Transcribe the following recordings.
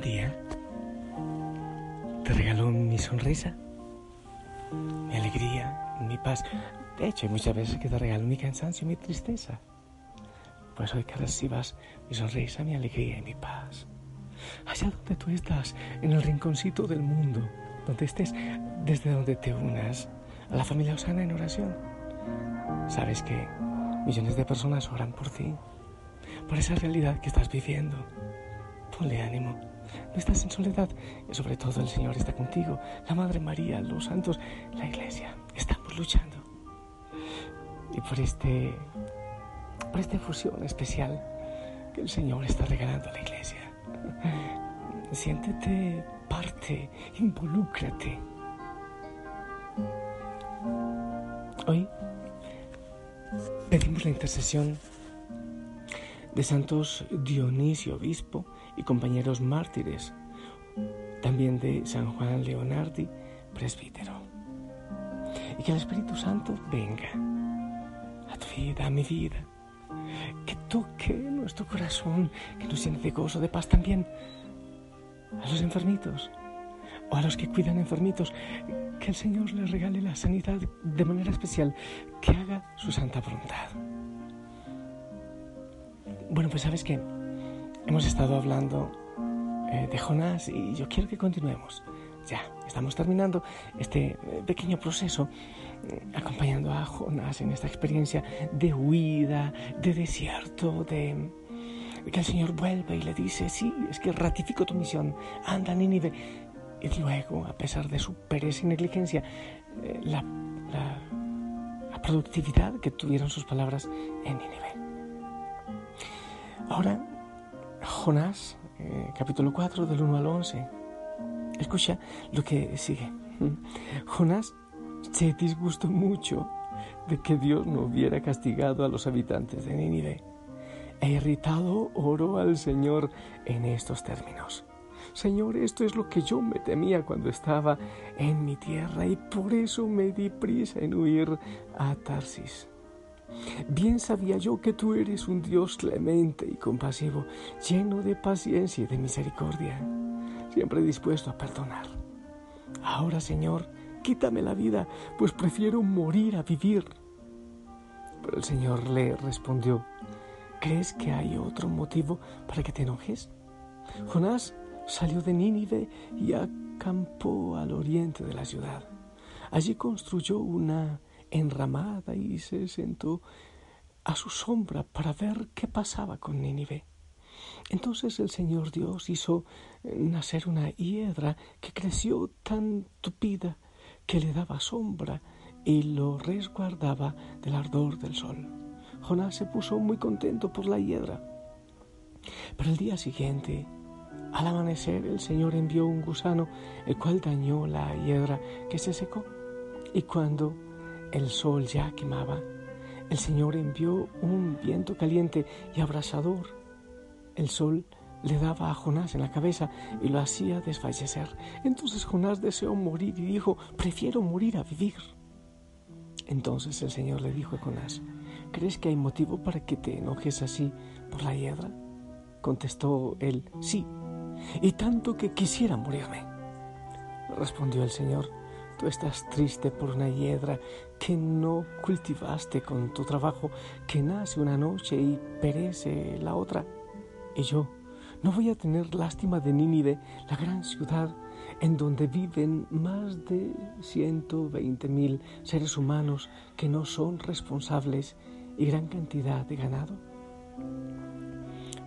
Buen día. Te regalo mi sonrisa, mi alegría, mi paz. De hecho, hay muchas veces que te regalo mi cansancio, mi tristeza. Pues hoy que recibas mi sonrisa, mi alegría y mi paz. Allá donde tú estás, en el rinconcito del mundo, donde estés, desde donde te unas a la familia Osana en oración. Sabes que millones de personas oran por ti, por esa realidad que estás viviendo. Ponle ánimo. No estás en soledad y sobre todo el Señor está contigo. La Madre María, los santos, la Iglesia. Estamos luchando. Y por este, por esta fusión especial que el Señor está regalando a la Iglesia. Siéntete parte, involúcrate. Hoy pedimos la intercesión de santos Dionisio Obispo y compañeros mártires, también de San Juan Leonardi, presbítero. Y que el Espíritu Santo venga a tu vida, a mi vida, que toque nuestro corazón, que nos llene de gozo, de paz también a los enfermitos o a los que cuidan enfermitos, que el Señor les regale la sanidad de manera especial, que haga su santa voluntad. Bueno, pues sabes que hemos estado hablando eh, de Jonás y yo quiero que continuemos. Ya, estamos terminando este eh, pequeño proceso mm, acompañando a Jonás en esta experiencia de huida, de desierto, de que el Señor vuelve y le dice, sí, es que ratifico tu misión, anda Nínive. Y luego, a pesar de su pereza y negligencia, eh, la, la productividad que tuvieron sus palabras en Nínive. Ahora, Jonás, eh, capítulo 4, del 1 al 11. Escucha lo que sigue. Jonás se disgustó mucho de que Dios no hubiera castigado a los habitantes de Nínive. E irritado oró al Señor en estos términos. Señor, esto es lo que yo me temía cuando estaba en mi tierra y por eso me di prisa en huir a Tarsis. Bien sabía yo que tú eres un Dios clemente y compasivo, lleno de paciencia y de misericordia, siempre dispuesto a perdonar. Ahora, Señor, quítame la vida, pues prefiero morir a vivir. Pero el Señor le respondió, ¿crees que hay otro motivo para que te enojes? Jonás salió de Nínive y acampó al oriente de la ciudad. Allí construyó una enramada y se sentó a su sombra para ver qué pasaba con Nínive. Entonces el Señor Dios hizo nacer una hiedra que creció tan tupida que le daba sombra y lo resguardaba del ardor del sol. Jonás se puso muy contento por la hiedra. Pero el día siguiente, al amanecer, el Señor envió un gusano, el cual dañó la hiedra que se secó. Y cuando el sol ya quemaba. El Señor envió un viento caliente y abrasador. El sol le daba a Jonás en la cabeza y lo hacía desfallecer. Entonces Jonás deseó morir y dijo, prefiero morir a vivir. Entonces el Señor le dijo a Jonás, ¿crees que hay motivo para que te enojes así por la hiedra? Contestó él, sí, y tanto que quisiera morirme. Respondió el Señor, Tú estás triste por una hiedra que no cultivaste con tu trabajo, que nace una noche y perece la otra. Y yo no voy a tener lástima de Nínive, la gran ciudad en donde viven más de 120 mil seres humanos que no son responsables y gran cantidad de ganado.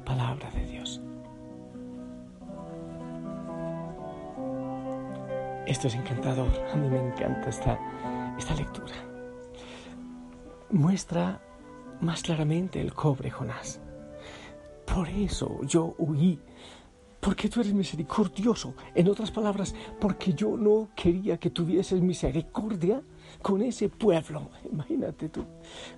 Palabra de Dios. Esto es encantador, a mí me encanta esta, esta lectura. Muestra más claramente el cobre, Jonás. Por eso yo huí, porque tú eres misericordioso. En otras palabras, porque yo no quería que tuvieses misericordia con ese pueblo. Imagínate tú,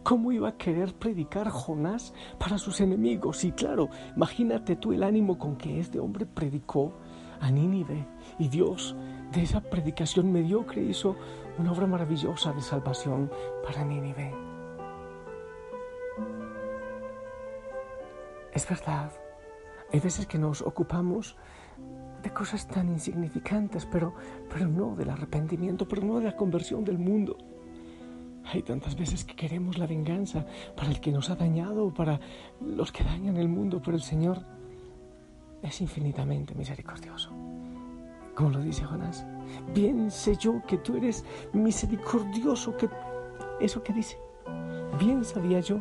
¿cómo iba a querer predicar Jonás para sus enemigos? Y claro, imagínate tú el ánimo con que este hombre predicó a Nínive y Dios de esa predicación mediocre hizo una obra maravillosa de salvación para Nínive. Es verdad, hay veces que nos ocupamos de cosas tan insignificantes, pero, pero no del arrepentimiento, pero no de la conversión del mundo. Hay tantas veces que queremos la venganza para el que nos ha dañado o para los que dañan el mundo, pero el Señor es infinitamente misericordioso. Como lo dice Jonás, bien sé yo que tú eres misericordioso, que eso que dice. Bien sabía yo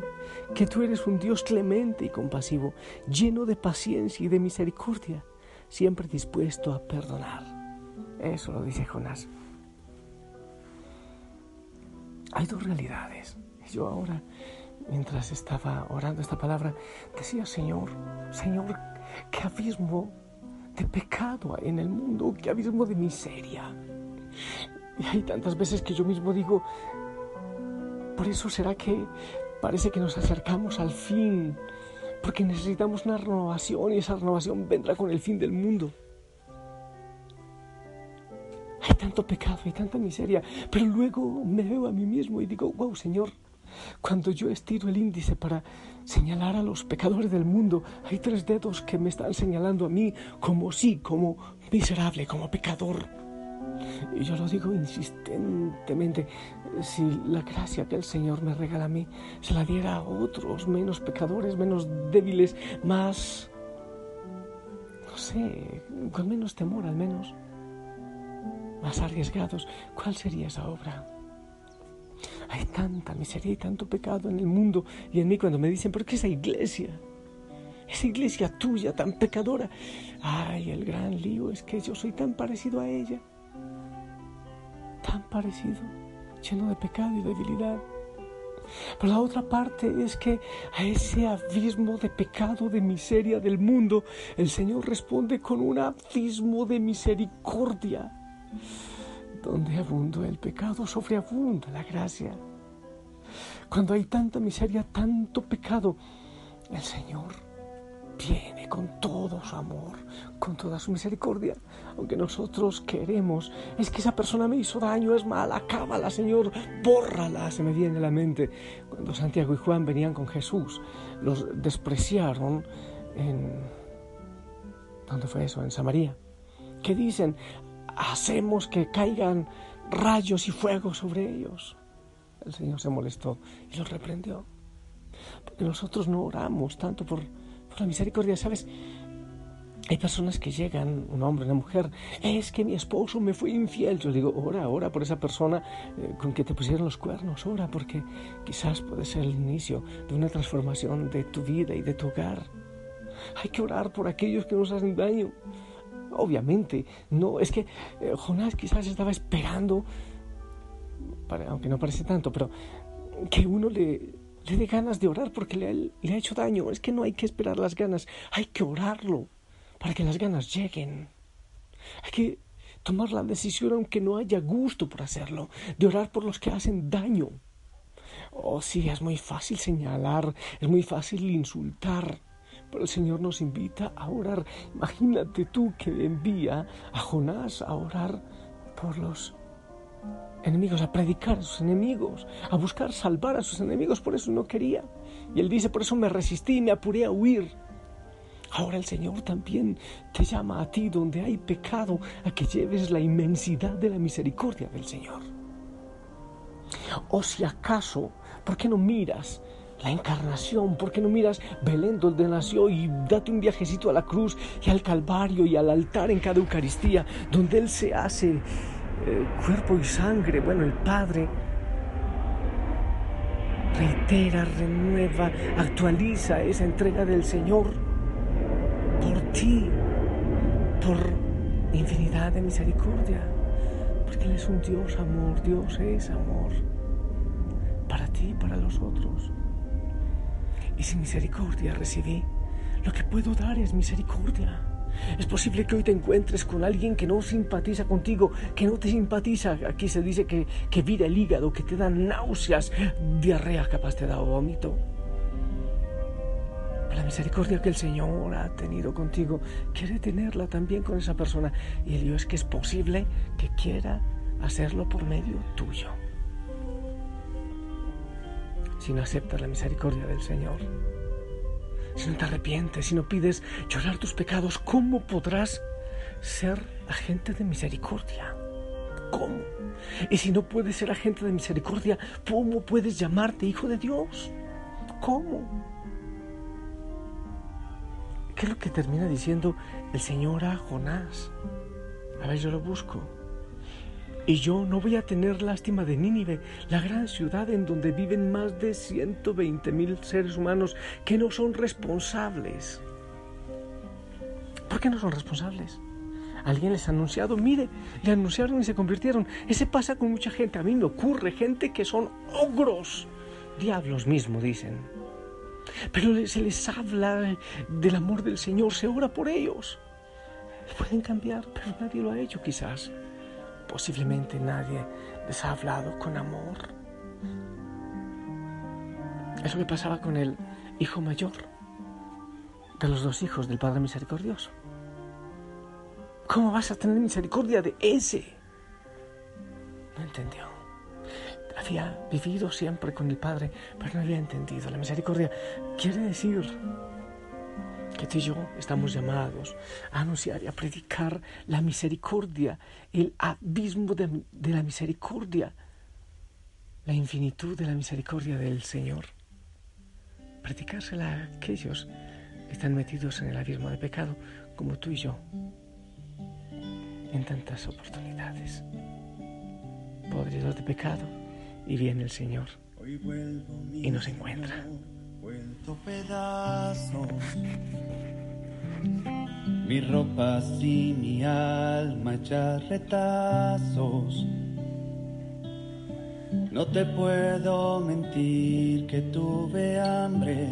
que tú eres un Dios clemente y compasivo, lleno de paciencia y de misericordia, siempre dispuesto a perdonar. Eso lo dice Jonás. Hay dos realidades. Yo ahora, mientras estaba orando esta palabra, decía, Señor, Señor, qué abismo de pecado en el mundo, qué abismo de miseria. Y hay tantas veces que yo mismo digo, por eso será que parece que nos acercamos al fin, porque necesitamos una renovación y esa renovación vendrá con el fin del mundo. Hay tanto pecado, hay tanta miseria, pero luego me veo a mí mismo y digo, wow, Señor, cuando yo estiro el índice para señalar a los pecadores del mundo, hay tres dedos que me están señalando a mí como sí, como miserable, como pecador. Y yo lo digo insistentemente, si la gracia que el Señor me regala a mí se la diera a otros menos pecadores, menos débiles, más, no sé, con menos temor al menos, más arriesgados, ¿cuál sería esa obra? Hay tanta miseria y tanto pecado en el mundo y en mí cuando me dicen, ¿por qué esa iglesia? Esa iglesia tuya tan pecadora. Ay, el gran lío es que yo soy tan parecido a ella tan parecido, lleno de pecado y debilidad. Pero la otra parte es que a ese abismo de pecado, de miseria del mundo, el Señor responde con un abismo de misericordia. Donde abundó el pecado, sobreabunda la gracia. Cuando hay tanta miseria, tanto pecado, el Señor viene con todo su amor, con toda su misericordia. Aunque nosotros queremos, es que esa persona me hizo daño, es mala, cábala, Señor, bórrala, se me viene a la mente. Cuando Santiago y Juan venían con Jesús, los despreciaron en... ¿Dónde fue eso? En Samaria. ¿Qué dicen? Hacemos que caigan rayos y fuego sobre ellos. El Señor se molestó y los reprendió. Porque nosotros no oramos tanto por la misericordia, ¿sabes? Hay personas que llegan, un hombre, una mujer, es que mi esposo me fue infiel. Yo digo, ora, ora por esa persona eh, con que te pusieron los cuernos, ora, porque quizás puede ser el inicio de una transformación de tu vida y de tu hogar. Hay que orar por aquellos que nos hacen daño. Obviamente, no, es que eh, Jonás quizás estaba esperando, aunque no parece tanto, pero que uno le, le dé ganas de orar porque le, le ha hecho daño. Es que no hay que esperar las ganas, hay que orarlo para que las ganas lleguen. Hay que tomar la decisión aunque no haya gusto por hacerlo, de orar por los que hacen daño. Oh, sí, es muy fácil señalar, es muy fácil insultar, el Señor nos invita a orar. Imagínate tú que envía a Jonás a orar por los enemigos, a predicar a sus enemigos, a buscar salvar a sus enemigos, por eso no quería. Y él dice, por eso me resistí y me apuré a huir. Ahora el Señor también te llama a ti donde hay pecado, a que lleves la inmensidad de la misericordia del Señor. O si acaso, ¿por qué no miras la encarnación? ¿Por qué no miras Belén donde nació y date un viajecito a la cruz y al Calvario y al altar en cada Eucaristía, donde Él se hace eh, cuerpo y sangre, bueno, el Padre reitera, renueva, actualiza esa entrega del Señor por ti, por infinidad de misericordia, porque Él es un Dios amor, Dios es amor, para ti y para los otros. Y sin misericordia recibí, lo que puedo dar es misericordia. Es posible que hoy te encuentres con alguien que no simpatiza contigo, que no te simpatiza. Aquí se dice que, que vira el hígado, que te da náuseas, diarrea capaz te da vómito. La misericordia que el Señor ha tenido contigo, quiere tenerla también con esa persona. Y Dios que es posible que quiera hacerlo por medio tuyo. Si no aceptas la misericordia del Señor, si no te arrepientes, si no pides llorar tus pecados, ¿cómo podrás ser agente de misericordia. ¿Cómo? Y si no puedes ser agente de misericordia, ¿cómo puedes llamarte hijo de Dios? ¿Cómo? ¿Qué es lo que termina diciendo el Señor a Jonás? A ver, yo lo busco. Y yo no voy a tener lástima de Nínive, la gran ciudad en donde viven más de 120 mil seres humanos que no son responsables. ¿Por qué no son responsables? Alguien les ha anunciado, mire, le anunciaron y se convirtieron. Ese pasa con mucha gente. A mí me ocurre gente que son ogros, diablos mismo, dicen. Pero se les habla del amor del Señor, se ora por ellos. Pueden cambiar, pero nadie lo ha hecho quizás. Posiblemente nadie les ha hablado con amor. Eso que pasaba con el hijo mayor de los dos hijos del Padre Misericordioso. ¿Cómo vas a tener misericordia de ese? No entendió. Había vivido siempre con el Padre, pero no había entendido. La misericordia quiere decir que tú y yo estamos llamados a anunciar y a predicar la misericordia, el abismo de, de, la misericordia, la infinitud de la misericordia del Señor. Predicársela a aquellos que están metidos en el abismo de pecado, como tú y yo, en tantas oportunidades. Podridos de pecado, y viene el Señor y nos encuentra. Mi ropa y mi alma ya retazos. No te puedo mentir que tuve hambre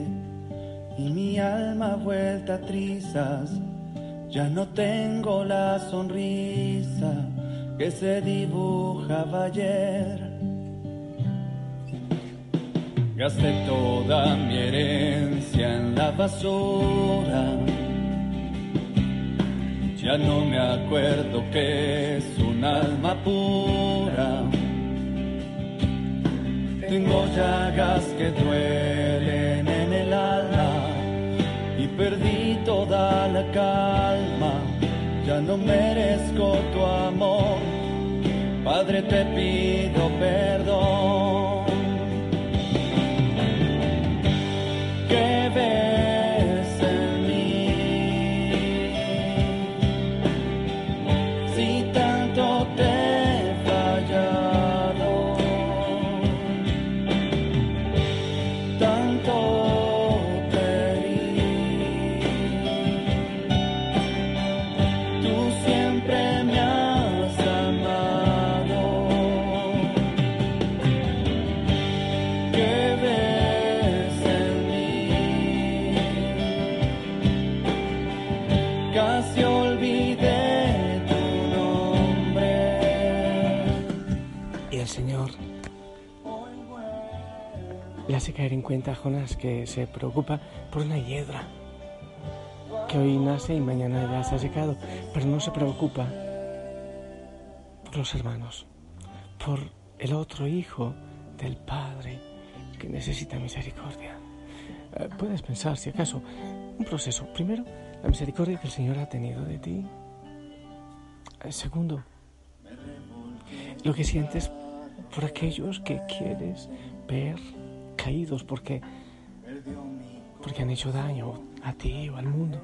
y mi alma vuelta a trizas. Ya no tengo la sonrisa que se dibujaba ayer. Gasté toda mi herencia en la basura. Ya no me acuerdo que es un alma pura. Tengo llagas que duelen en el alma y perdí toda la calma. Ya no merezco tu amor. Padre, te pido perdón. Cuenta a Jonás que se preocupa por una hiedra que hoy nace y mañana ya se ha secado, pero no se preocupa por los hermanos, por el otro hijo del Padre que necesita misericordia. Eh, puedes pensar, si acaso, un proceso. Primero, la misericordia que el Señor ha tenido de ti. Eh, segundo, lo que sientes por aquellos que quieres ver caídos porque, porque han hecho daño a ti o al mundo.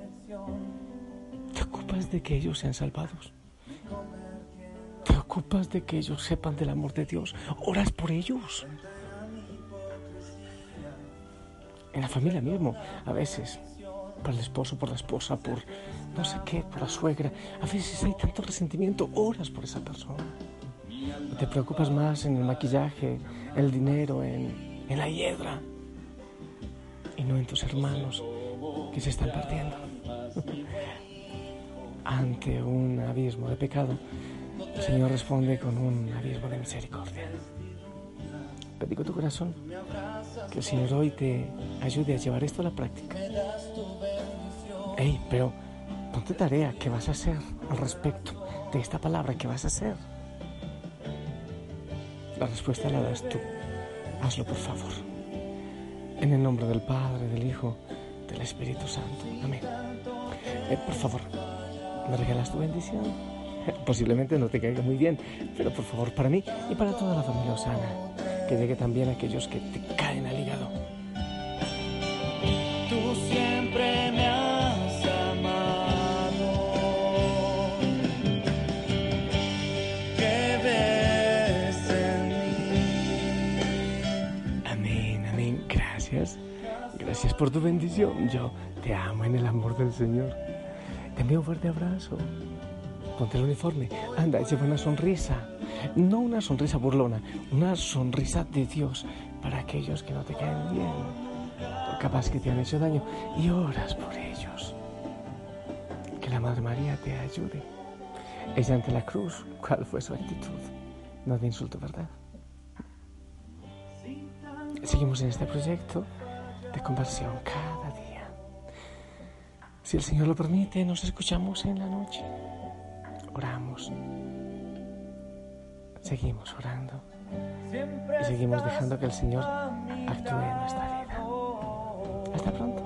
Te ocupas de que ellos sean salvados. Te ocupas de que ellos sepan del amor de Dios. Oras por ellos. En la familia mismo, a veces, por el esposo, por la esposa, por no sé qué, por la suegra. A veces hay tanto resentimiento, oras por esa persona. Te preocupas más en el maquillaje, el dinero, en en la hiedra y no en tus hermanos que se están perdiendo. Ante un abismo de pecado, el Señor responde con un abismo de misericordia. Pedigo tu corazón que el Señor hoy te ayude a llevar esto a la práctica. Hey, pero ponte tarea, ¿qué vas a hacer al respecto de esta palabra? ¿Qué vas a hacer? La respuesta la das tú. Hazlo por favor. En el nombre del Padre, del Hijo, del Espíritu Santo. Amén. Eh, por favor, me regalas tu bendición. Posiblemente no te caiga muy bien, pero por favor para mí y para toda la familia Osana, que llegue también a aquellos que te caen al hígado. Gracias por tu bendición. Yo te amo en el amor del Señor. Te envío un fuerte abrazo. Ponte el uniforme. Anda, lleva una sonrisa. No una sonrisa burlona, una sonrisa de Dios para aquellos que no te caen bien. O capaz que te han hecho daño. Y oras por ellos. Que la Madre María te ayude. Ella ante la cruz, ¿cuál fue su actitud? No de insulto, ¿verdad? Seguimos en este proyecto de conversión cada día. Si el Señor lo permite, nos escuchamos en la noche. Oramos. Seguimos orando. Y seguimos dejando que el Señor actúe en nuestra vida. Hasta pronto.